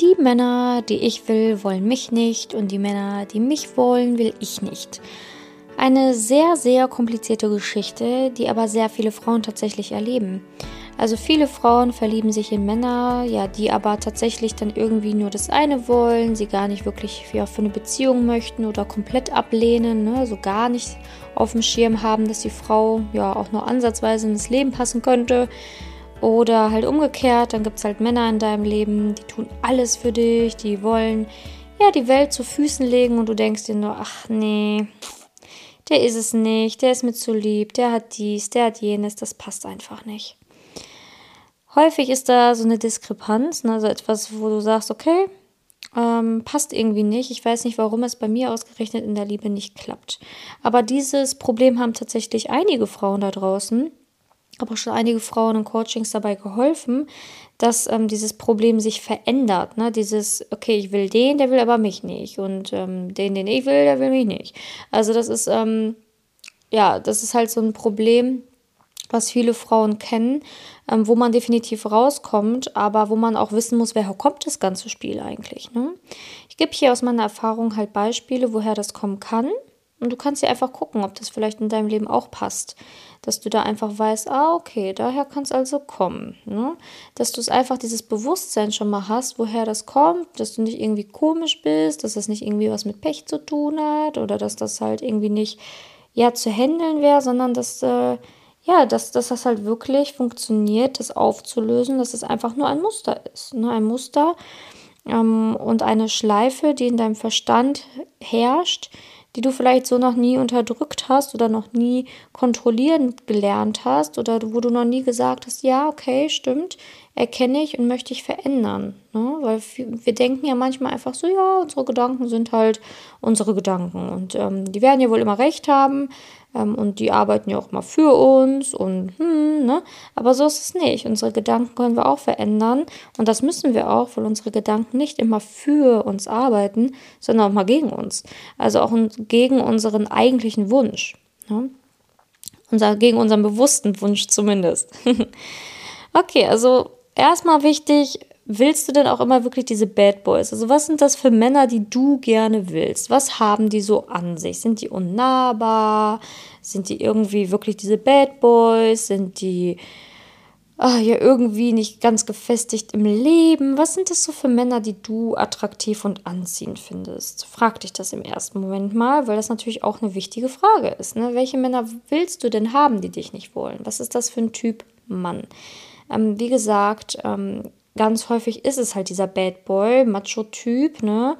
Die Männer, die ich will, wollen mich nicht und die Männer, die mich wollen, will ich nicht. Eine sehr, sehr komplizierte Geschichte, die aber sehr viele Frauen tatsächlich erleben. Also viele Frauen verlieben sich in Männer, ja, die aber tatsächlich dann irgendwie nur das eine wollen, sie gar nicht wirklich für, für eine Beziehung möchten oder komplett ablehnen, ne, so gar nicht auf dem Schirm haben, dass die Frau ja auch nur ansatzweise ins Leben passen könnte. Oder halt umgekehrt, dann gibt es halt Männer in deinem Leben, die tun alles für dich, die wollen ja die Welt zu Füßen legen und du denkst dir nur, ach nee, der ist es nicht, der ist mir zu lieb, der hat dies, der hat jenes, das passt einfach nicht. Häufig ist da so eine Diskrepanz, ne, also etwas, wo du sagst, okay, ähm, passt irgendwie nicht. Ich weiß nicht, warum es bei mir ausgerechnet in der Liebe nicht klappt. Aber dieses Problem haben tatsächlich einige Frauen da draußen. Habe auch schon einige Frauen in Coachings dabei geholfen, dass ähm, dieses Problem sich verändert. Ne? Dieses, okay, ich will den, der will aber mich nicht. Und ähm, den, den ich will, der will mich nicht. Also das ist, ähm, ja, das ist halt so ein Problem, was viele Frauen kennen, ähm, wo man definitiv rauskommt, aber wo man auch wissen muss, woher kommt das ganze Spiel eigentlich. Ne? Ich gebe hier aus meiner Erfahrung halt Beispiele, woher das kommen kann. Und du kannst ja einfach gucken, ob das vielleicht in deinem Leben auch passt. Dass du da einfach weißt, ah, okay, daher kann es also kommen. Ne? Dass du es einfach dieses Bewusstsein schon mal hast, woher das kommt, dass du nicht irgendwie komisch bist, dass das nicht irgendwie was mit Pech zu tun hat oder dass das halt irgendwie nicht ja zu handeln wäre, sondern dass äh, ja, dass, dass das halt wirklich funktioniert, das aufzulösen, dass es einfach nur ein Muster ist. Ne? Ein Muster ähm, und eine Schleife, die in deinem Verstand herrscht, die du vielleicht so noch nie unterdrückt hast oder noch nie kontrollieren gelernt hast oder wo du noch nie gesagt hast, ja, okay, stimmt, erkenne ich und möchte ich verändern. Ne? Weil wir denken ja manchmal einfach so, ja, unsere Gedanken sind halt unsere Gedanken und ähm, die werden ja wohl immer recht haben ähm, und die arbeiten ja auch mal für uns und hm, ne? Aber so ist es nicht. Unsere Gedanken können wir auch verändern und das müssen wir auch, weil unsere Gedanken nicht immer für uns arbeiten, sondern auch mal gegen uns. Also auch gegen unseren eigentlichen Wunsch. Ne? Unser, gegen unseren bewussten Wunsch zumindest. okay, also erstmal wichtig, willst du denn auch immer wirklich diese Bad Boys? Also was sind das für Männer, die du gerne willst? Was haben die so an sich? Sind die unnahbar? Sind die irgendwie wirklich diese Bad Boys? Sind die ah, ja irgendwie nicht ganz gefestigt im Leben? Was sind das so für Männer, die du attraktiv und anziehend findest? Frag dich das im ersten Moment mal, weil das natürlich auch eine wichtige Frage ist. Ne? Welche Männer willst du denn haben, die dich nicht wollen? Was ist das für ein Typ Mann? Ähm, wie gesagt, ähm, ganz häufig ist es halt dieser Bad Boy, Macho-Typ, ne?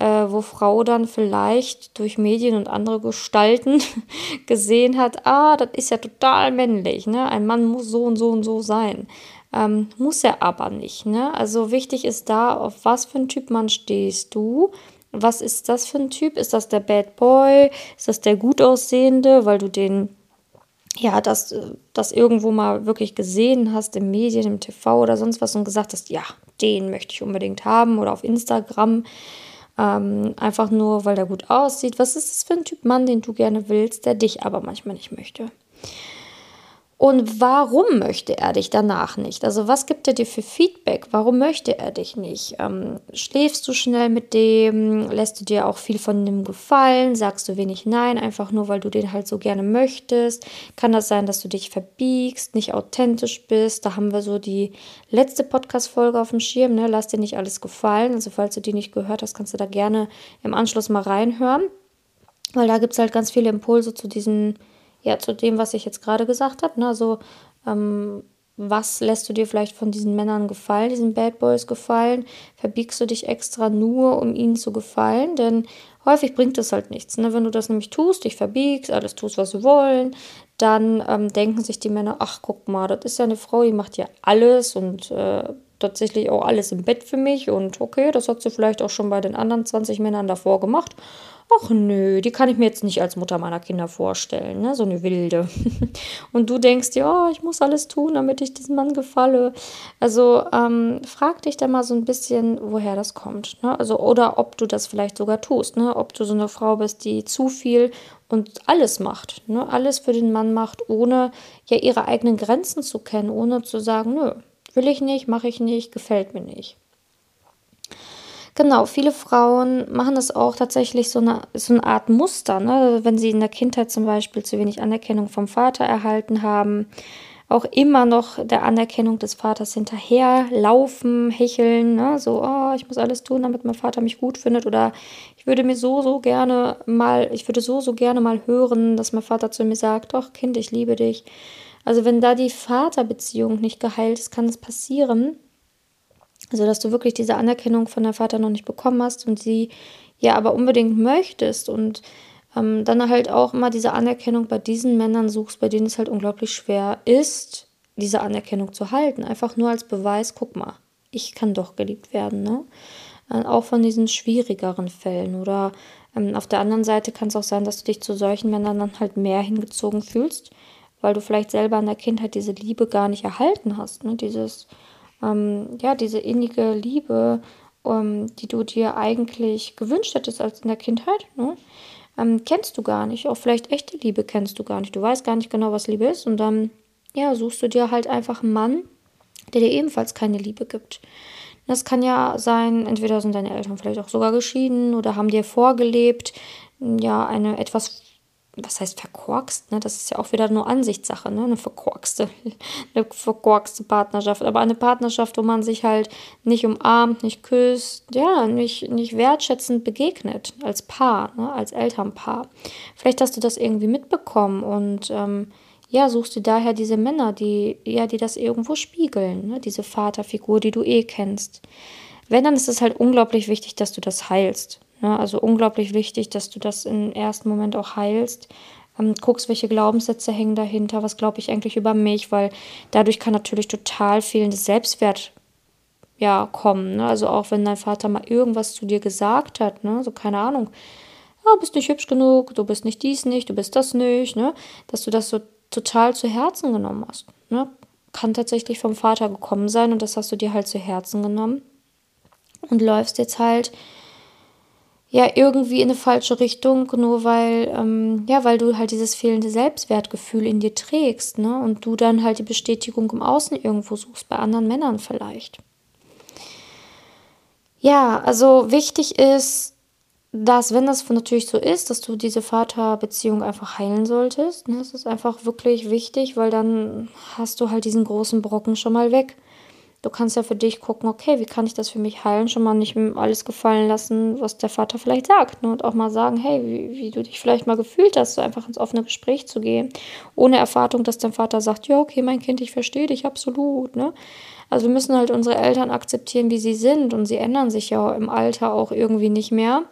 Äh, wo Frau dann vielleicht durch Medien und andere Gestalten gesehen hat, ah, das ist ja total männlich, ne? Ein Mann muss so und so und so sein. Ähm, muss er aber nicht, ne? Also wichtig ist da, auf was für einen Typ Mann stehst du. Was ist das für ein Typ? Ist das der Bad Boy? Ist das der gut aussehende, weil du den ja, dass das irgendwo mal wirklich gesehen hast im Medien, im TV oder sonst was und gesagt hast, ja, den möchte ich unbedingt haben oder auf Instagram. Ähm, einfach nur, weil der gut aussieht. Was ist das für ein Typ Mann, den du gerne willst, der dich aber manchmal nicht möchte? Und warum möchte er dich danach nicht? Also was gibt er dir für Feedback? Warum möchte er dich nicht? Ähm, schläfst du schnell mit dem? Lässt du dir auch viel von dem gefallen? Sagst du wenig Nein, einfach nur, weil du den halt so gerne möchtest? Kann das sein, dass du dich verbiegst, nicht authentisch bist? Da haben wir so die letzte Podcast-Folge auf dem Schirm. Ne? Lass dir nicht alles gefallen. Also falls du die nicht gehört hast, kannst du da gerne im Anschluss mal reinhören. Weil da gibt es halt ganz viele Impulse zu diesen ja, zu dem, was ich jetzt gerade gesagt habe. Ne? Also, ähm, was lässt du dir vielleicht von diesen Männern gefallen, diesen Bad Boys gefallen? Verbiegst du dich extra nur, um ihnen zu gefallen? Denn häufig bringt das halt nichts. Ne? Wenn du das nämlich tust, dich verbiegst, alles tust, was sie wollen, dann ähm, denken sich die Männer, ach guck mal, das ist ja eine Frau, die macht ja alles und äh, tatsächlich auch alles im Bett für mich und okay, das hat sie vielleicht auch schon bei den anderen 20 Männern davor gemacht ach nö, die kann ich mir jetzt nicht als Mutter meiner Kinder vorstellen, ne? so eine wilde. Und du denkst dir, oh, ich muss alles tun, damit ich diesem Mann gefalle. Also ähm, frag dich da mal so ein bisschen, woher das kommt. Ne? Also, oder ob du das vielleicht sogar tust, ne? ob du so eine Frau bist, die zu viel und alles macht, ne? alles für den Mann macht, ohne ja ihre eigenen Grenzen zu kennen, ohne zu sagen, nö, will ich nicht, mache ich nicht, gefällt mir nicht. Genau, viele Frauen machen das auch tatsächlich so eine, so eine Art Muster, ne? wenn sie in der Kindheit zum Beispiel zu wenig Anerkennung vom Vater erhalten haben, auch immer noch der Anerkennung des Vaters hinterher laufen, hecheln, ne? so, oh, ich muss alles tun, damit mein Vater mich gut findet oder ich würde mir so, so gerne mal, ich würde so, so gerne mal hören, dass mein Vater zu mir sagt, doch Kind, ich liebe dich. Also wenn da die Vaterbeziehung nicht geheilt ist, kann es passieren, also dass du wirklich diese Anerkennung von der Vater noch nicht bekommen hast und sie ja aber unbedingt möchtest und ähm, dann halt auch immer diese Anerkennung bei diesen Männern suchst, bei denen es halt unglaublich schwer ist, diese Anerkennung zu halten. Einfach nur als Beweis, guck mal, ich kann doch geliebt werden, ne? Äh, auch von diesen schwierigeren Fällen. Oder ähm, auf der anderen Seite kann es auch sein, dass du dich zu solchen Männern dann halt mehr hingezogen fühlst, weil du vielleicht selber in der Kindheit diese Liebe gar nicht erhalten hast. Ne? Dieses, ähm, ja, diese innige Liebe, ähm, die du dir eigentlich gewünscht hättest als in der Kindheit. Ne? ähm, kennst du gar nicht. Auch vielleicht echte Liebe kennst du gar nicht. Du weißt gar nicht genau, was Liebe ist. Und dann, ja, suchst du dir halt einfach einen Mann, der dir ebenfalls keine Liebe gibt. Das kann ja sein, entweder sind deine Eltern vielleicht auch sogar geschieden oder haben dir vorgelebt, ja, eine etwas was heißt verkorkst, ne? Das ist ja auch wieder nur Ansichtssache, ne? Eine verkorkste, eine verkorkste Partnerschaft. Aber eine Partnerschaft, wo man sich halt nicht umarmt, nicht küsst, ja, nicht, nicht wertschätzend begegnet als Paar, ne? als Elternpaar. Vielleicht hast du das irgendwie mitbekommen und ähm, ja, suchst du daher diese Männer, die, ja, die das irgendwo spiegeln, ne? diese Vaterfigur, die du eh kennst. Wenn, dann ist es halt unglaublich wichtig, dass du das heilst. Ne? Also unglaublich wichtig, dass du das im ersten Moment auch heilst. Ähm, guckst, welche Glaubenssätze hängen dahinter, was glaube ich eigentlich über mich, weil dadurch kann natürlich total fehlendes Selbstwert ja, kommen. Ne? Also auch wenn dein Vater mal irgendwas zu dir gesagt hat, ne? so keine Ahnung, ja, bist nicht hübsch genug, du bist nicht dies nicht, du bist das nicht, ne? dass du das so total zu Herzen genommen hast. Ne? Kann tatsächlich vom Vater gekommen sein und das hast du dir halt zu Herzen genommen und läufst jetzt halt ja irgendwie in eine falsche Richtung, nur weil, ähm, ja, weil du halt dieses fehlende Selbstwertgefühl in dir trägst, ne? Und du dann halt die Bestätigung im Außen irgendwo suchst, bei anderen Männern vielleicht. Ja, also wichtig ist, dass, wenn das natürlich so ist, dass du diese Vaterbeziehung einfach heilen solltest. Ne? Das ist einfach wirklich wichtig, weil dann hast du halt diesen großen Brocken schon mal weg. Du kannst ja für dich gucken, okay, wie kann ich das für mich heilen? Schon mal nicht alles gefallen lassen, was der Vater vielleicht sagt. Ne? Und auch mal sagen, hey, wie, wie du dich vielleicht mal gefühlt hast, so einfach ins offene Gespräch zu gehen. Ohne Erwartung, dass dein Vater sagt, ja, okay, mein Kind, ich verstehe dich absolut. Ne? Also wir müssen halt unsere Eltern akzeptieren, wie sie sind. Und sie ändern sich ja im Alter auch irgendwie nicht mehr.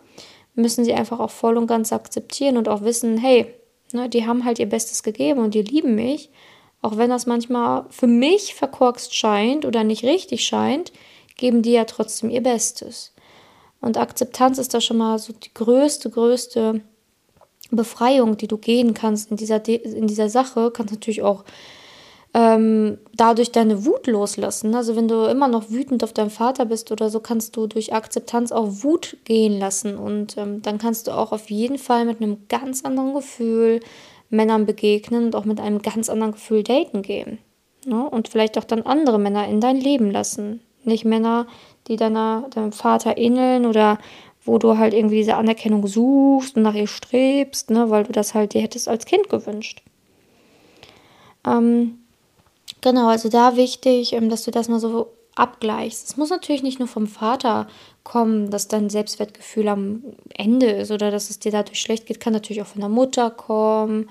müssen sie einfach auch voll und ganz akzeptieren und auch wissen, hey, ne, die haben halt ihr Bestes gegeben und die lieben mich. Auch wenn das manchmal für mich verkorkst scheint oder nicht richtig scheint, geben die ja trotzdem ihr Bestes. Und Akzeptanz ist da schon mal so die größte, größte Befreiung, die du gehen kannst in dieser, in dieser Sache. Kannst natürlich auch ähm, dadurch deine Wut loslassen. Also wenn du immer noch wütend auf deinen Vater bist oder so, kannst du durch Akzeptanz auch Wut gehen lassen. Und ähm, dann kannst du auch auf jeden Fall mit einem ganz anderen Gefühl, Männern begegnen und auch mit einem ganz anderen Gefühl daten gehen. Ne? Und vielleicht auch dann andere Männer in dein Leben lassen. Nicht Männer, die deiner, deinem Vater ähneln oder wo du halt irgendwie diese Anerkennung suchst und nach ihr strebst, ne? weil du das halt dir hättest als Kind gewünscht. Ähm, genau, also da wichtig, ähm, dass du das mal so abgleichst. Es muss natürlich nicht nur vom Vater kommen, dass dein Selbstwertgefühl am Ende ist oder dass es dir dadurch schlecht geht, kann natürlich auch von der Mutter kommen,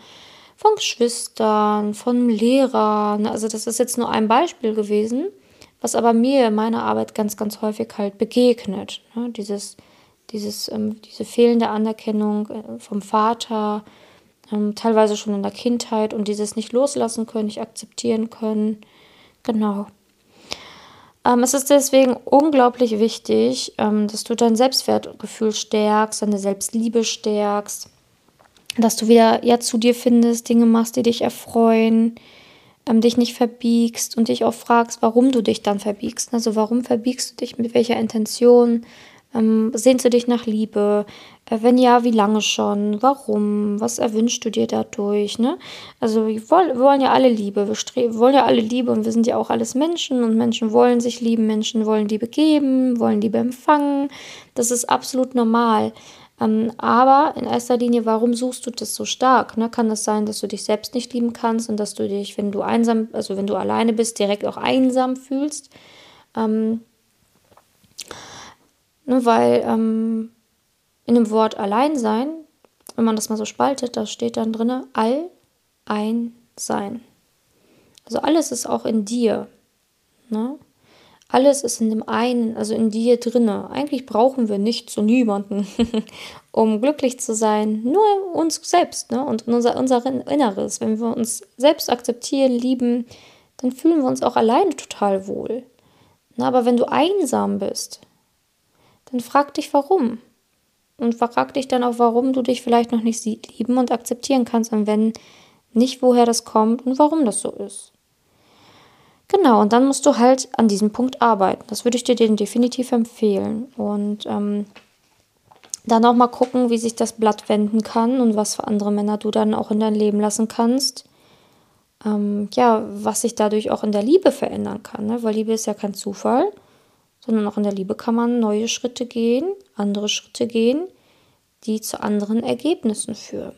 von Geschwistern, von Lehrern. Also das ist jetzt nur ein Beispiel gewesen, was aber mir in meiner Arbeit ganz, ganz häufig halt begegnet. Ne? Dieses, dieses, ähm, diese fehlende Anerkennung äh, vom Vater, ähm, teilweise schon in der Kindheit und dieses nicht loslassen können, nicht akzeptieren können. Genau. Ähm, es ist deswegen unglaublich wichtig, ähm, dass du dein Selbstwertgefühl stärkst, deine Selbstliebe stärkst, dass du wieder ja, zu dir findest, Dinge machst, die dich erfreuen, ähm, dich nicht verbiegst und dich auch fragst, warum du dich dann verbiegst. Also warum verbiegst du dich, mit welcher Intention, Ähm, sehnst du dich nach Liebe? Äh, wenn ja, wie lange schon? Warum? Was erwünschst du dir dadurch? Ne? Also wir wollen, wir ja alle Liebe. Wir, streben, wollen ja alle Liebe und wir sind ja auch alles Menschen und Menschen wollen sich lieben, Menschen wollen Liebe geben, wollen Liebe empfangen. Das ist absolut normal. Ähm, aber in erster Linie, warum suchst du das so stark? Ne? Kann das sein, dass du dich selbst nicht lieben kannst und dass du dich, wenn du einsam, also wenn du alleine bist, direkt auch einsam fühlst? Ähm, ne, weil ähm, in dem Wort allein sein, wenn man das mal so spaltet, da steht dann drin all ein sein. Also alles ist auch in dir. Ne? Alles ist in dem einen, also in dir drinne. Eigentlich brauchen wir nicht zu niemanden, um glücklich zu sein. Nur uns selbst ne? und unser, unser Inneres. Wenn wir uns selbst akzeptieren, lieben, dann fühlen wir uns auch alleine total wohl. Na, aber wenn du einsam bist, dann frag dich warum. Und frag dich dann auch, warum du dich vielleicht noch nicht lieben und akzeptieren kannst. Und wenn nicht, woher das kommt und warum das so ist. Genau, und dann musst du halt an diesem Punkt arbeiten. Das würde ich dir definitiv empfehlen. Und ähm, dann auch mal gucken, wie sich das Blatt wenden kann und was für andere Männer du dann auch in dein Leben lassen kannst. Ähm, ja, was sich dadurch auch in der Liebe verändern kann. Ne? Weil Liebe ist ja kein Zufall sondern auch in der Liebe kann man neue Schritte gehen, andere Schritte gehen, die zu anderen Ergebnissen führen.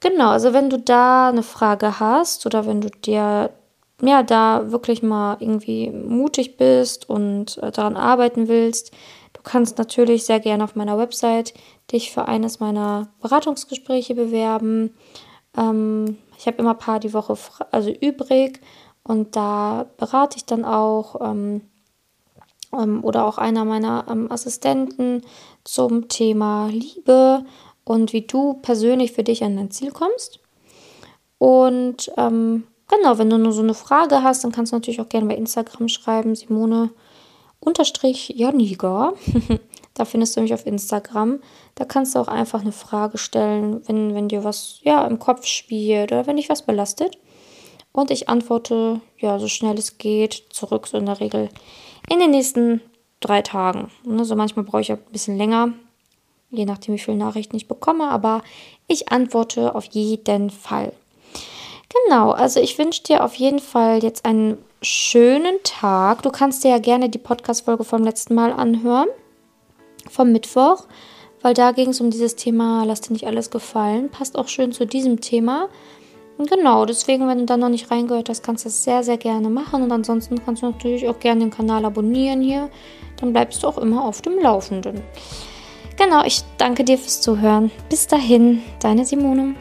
Genau, also wenn du da eine Frage hast oder wenn du dir ja da wirklich mal irgendwie mutig bist und äh, daran arbeiten willst, du kannst natürlich sehr gerne auf meiner Website dich für eines meiner Beratungsgespräche bewerben. Ähm, ich habe immer ein paar die Woche also übrig und da berate ich dann auch. Ähm, oder auch einer meiner ähm, Assistenten zum Thema Liebe und wie du persönlich für dich an dein Ziel kommst. Und ähm, genau, wenn du nur so eine Frage hast, dann kannst du natürlich auch gerne bei Instagram schreiben, Simone unterstrich Janiga. da findest du mich auf Instagram. Da kannst du auch einfach eine Frage stellen, wenn, wenn dir was ja, im Kopf spielt oder wenn dich was belastet. Und ich antworte ja so schnell es geht zurück, so in der Regel in den nächsten drei Tagen. Also manchmal brauche ich ein bisschen länger, je nachdem, wie viele Nachrichten ich bekomme, aber ich antworte auf jeden Fall. Genau, also ich wünsche dir auf jeden Fall jetzt einen schönen Tag. Du kannst dir ja gerne die Podcast-Folge vom letzten Mal anhören, vom Mittwoch, weil da ging es um dieses Thema, lass dir nicht alles gefallen. Passt auch schön zu diesem Thema. Genau, deswegen, wenn du da noch nicht reingehört hast, kannst du das sehr, sehr gerne machen. Und ansonsten kannst du natürlich auch gerne den Kanal abonnieren hier. Dann bleibst du auch immer auf dem Laufenden. Genau, ich danke dir fürs Zuhören. Bis dahin, deine Simone.